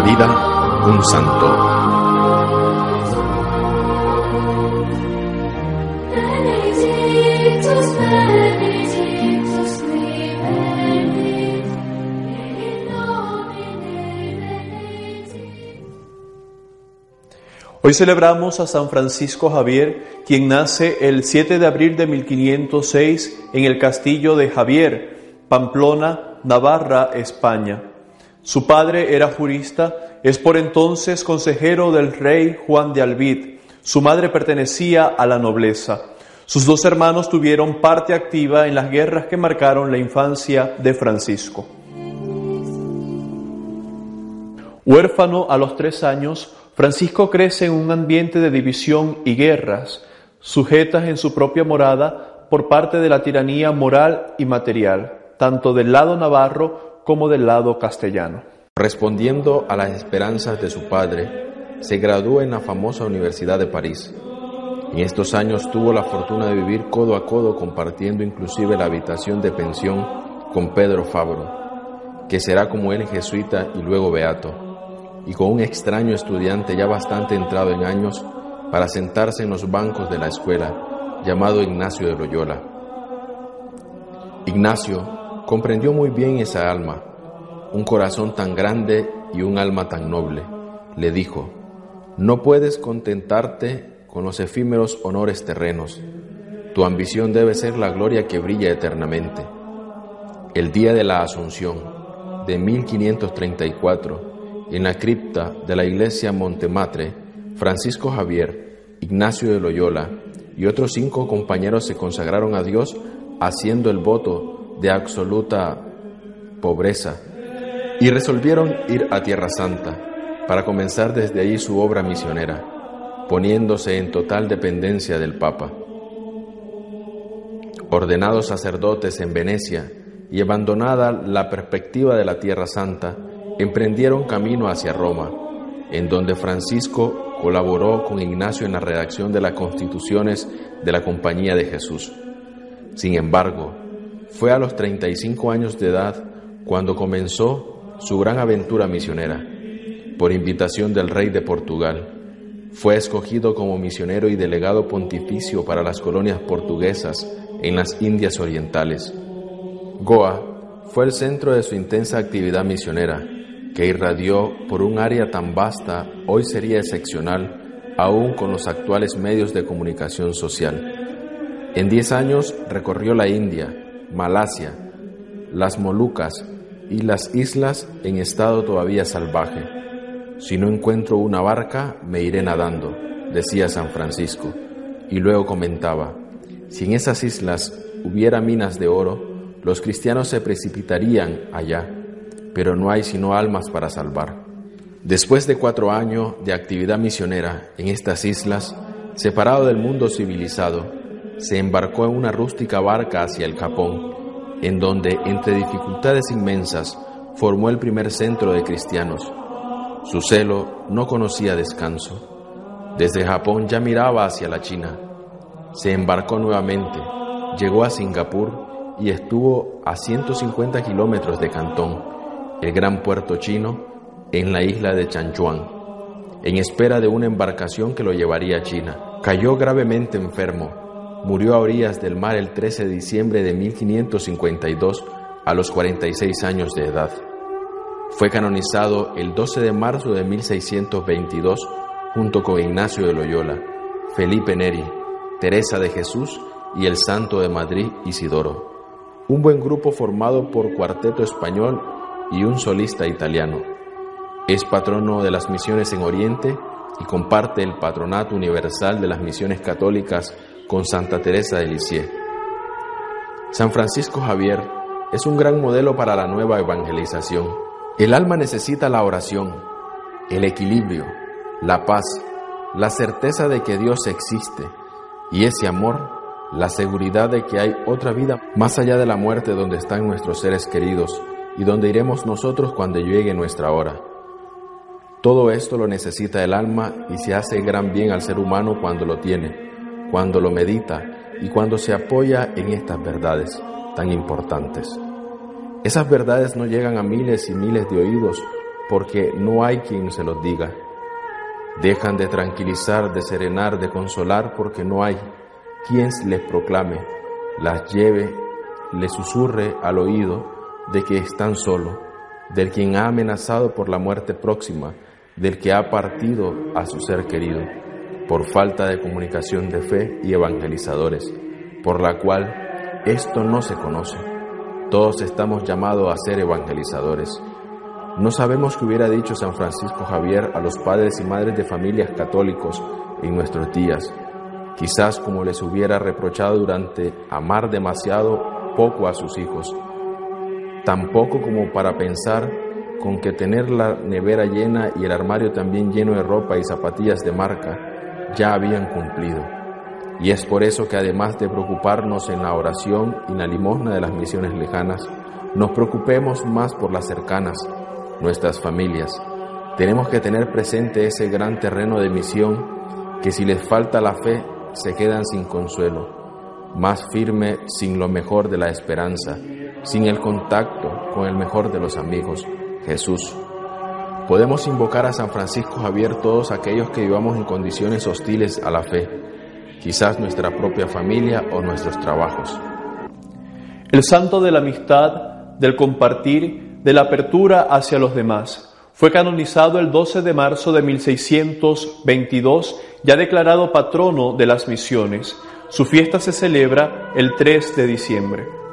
vida, un santo. Hoy celebramos a San Francisco Javier, quien nace el 7 de abril de 1506 en el castillo de Javier, Pamplona, Navarra, España. Su padre era jurista, es por entonces consejero del rey Juan de Albid. Su madre pertenecía a la nobleza. Sus dos hermanos tuvieron parte activa en las guerras que marcaron la infancia de Francisco. Huérfano a los tres años, Francisco crece en un ambiente de división y guerras, sujetas en su propia morada por parte de la tiranía moral y material, tanto del lado navarro como del lado castellano. Respondiendo a las esperanzas de su padre, se graduó en la famosa Universidad de París. En estos años tuvo la fortuna de vivir codo a codo compartiendo inclusive la habitación de pensión con Pedro Fabro, que será como él jesuita y luego beato y con un extraño estudiante ya bastante entrado en años para sentarse en los bancos de la escuela, llamado Ignacio de Loyola. Ignacio comprendió muy bien esa alma, un corazón tan grande y un alma tan noble. Le dijo, no puedes contentarte con los efímeros honores terrenos, tu ambición debe ser la gloria que brilla eternamente. El día de la Asunción de 1534, en la cripta de la iglesia Montematre, Francisco Javier, Ignacio de Loyola y otros cinco compañeros se consagraron a Dios haciendo el voto de absoluta pobreza y resolvieron ir a Tierra Santa para comenzar desde allí su obra misionera, poniéndose en total dependencia del Papa. Ordenados sacerdotes en Venecia y abandonada la perspectiva de la Tierra Santa, emprendieron camino hacia Roma, en donde Francisco colaboró con Ignacio en la redacción de las constituciones de la Compañía de Jesús. Sin embargo, fue a los 35 años de edad cuando comenzó su gran aventura misionera. Por invitación del rey de Portugal, fue escogido como misionero y delegado pontificio para las colonias portuguesas en las Indias Orientales. Goa fue el centro de su intensa actividad misionera que irradió por un área tan vasta hoy sería excepcional aún con los actuales medios de comunicación social. En diez años recorrió la India, Malasia, las Molucas y las islas en estado todavía salvaje. Si no encuentro una barca, me iré nadando, decía San Francisco, y luego comentaba, si en esas islas hubiera minas de oro, los cristianos se precipitarían allá pero no hay sino almas para salvar. Después de cuatro años de actividad misionera en estas islas, separado del mundo civilizado, se embarcó en una rústica barca hacia el Japón, en donde, entre dificultades inmensas, formó el primer centro de cristianos. Su celo no conocía descanso. Desde Japón ya miraba hacia la China. Se embarcó nuevamente, llegó a Singapur y estuvo a 150 kilómetros de Cantón el gran puerto chino, en la isla de Chanchuan, en espera de una embarcación que lo llevaría a China. Cayó gravemente enfermo. Murió a orillas del mar el 13 de diciembre de 1552 a los 46 años de edad. Fue canonizado el 12 de marzo de 1622 junto con Ignacio de Loyola, Felipe Neri, Teresa de Jesús y el Santo de Madrid Isidoro. Un buen grupo formado por Cuarteto Español y un solista italiano. Es patrono de las misiones en Oriente y comparte el patronato universal de las misiones católicas con Santa Teresa de Lisieux. San Francisco Javier es un gran modelo para la nueva evangelización. El alma necesita la oración, el equilibrio, la paz, la certeza de que Dios existe y ese amor, la seguridad de que hay otra vida más allá de la muerte donde están nuestros seres queridos y donde iremos nosotros cuando llegue nuestra hora. Todo esto lo necesita el alma y se hace gran bien al ser humano cuando lo tiene, cuando lo medita y cuando se apoya en estas verdades tan importantes. Esas verdades no llegan a miles y miles de oídos porque no hay quien se los diga. Dejan de tranquilizar, de serenar, de consolar, porque no hay quien les proclame, las lleve, les susurre al oído de que están solo, del quien ha amenazado por la muerte próxima, del que ha partido a su ser querido, por falta de comunicación de fe y evangelizadores, por la cual esto no se conoce. Todos estamos llamados a ser evangelizadores. No sabemos qué hubiera dicho San Francisco Javier a los padres y madres de familias católicos en nuestros días, quizás como les hubiera reprochado durante amar demasiado poco a sus hijos, tampoco como para pensar con que tener la nevera llena y el armario también lleno de ropa y zapatillas de marca ya habían cumplido. Y es por eso que además de preocuparnos en la oración y en la limosna de las misiones lejanas, nos preocupemos más por las cercanas, nuestras familias. Tenemos que tener presente ese gran terreno de misión que si les falta la fe se quedan sin consuelo, más firme sin lo mejor de la esperanza, sin el contacto con el mejor de los amigos, Jesús. Podemos invocar a San Francisco Javier todos aquellos que vivamos en condiciones hostiles a la fe, quizás nuestra propia familia o nuestros trabajos. El santo de la amistad, del compartir, de la apertura hacia los demás. Fue canonizado el 12 de marzo de 1622, ya declarado patrono de las misiones. Su fiesta se celebra el 3 de diciembre.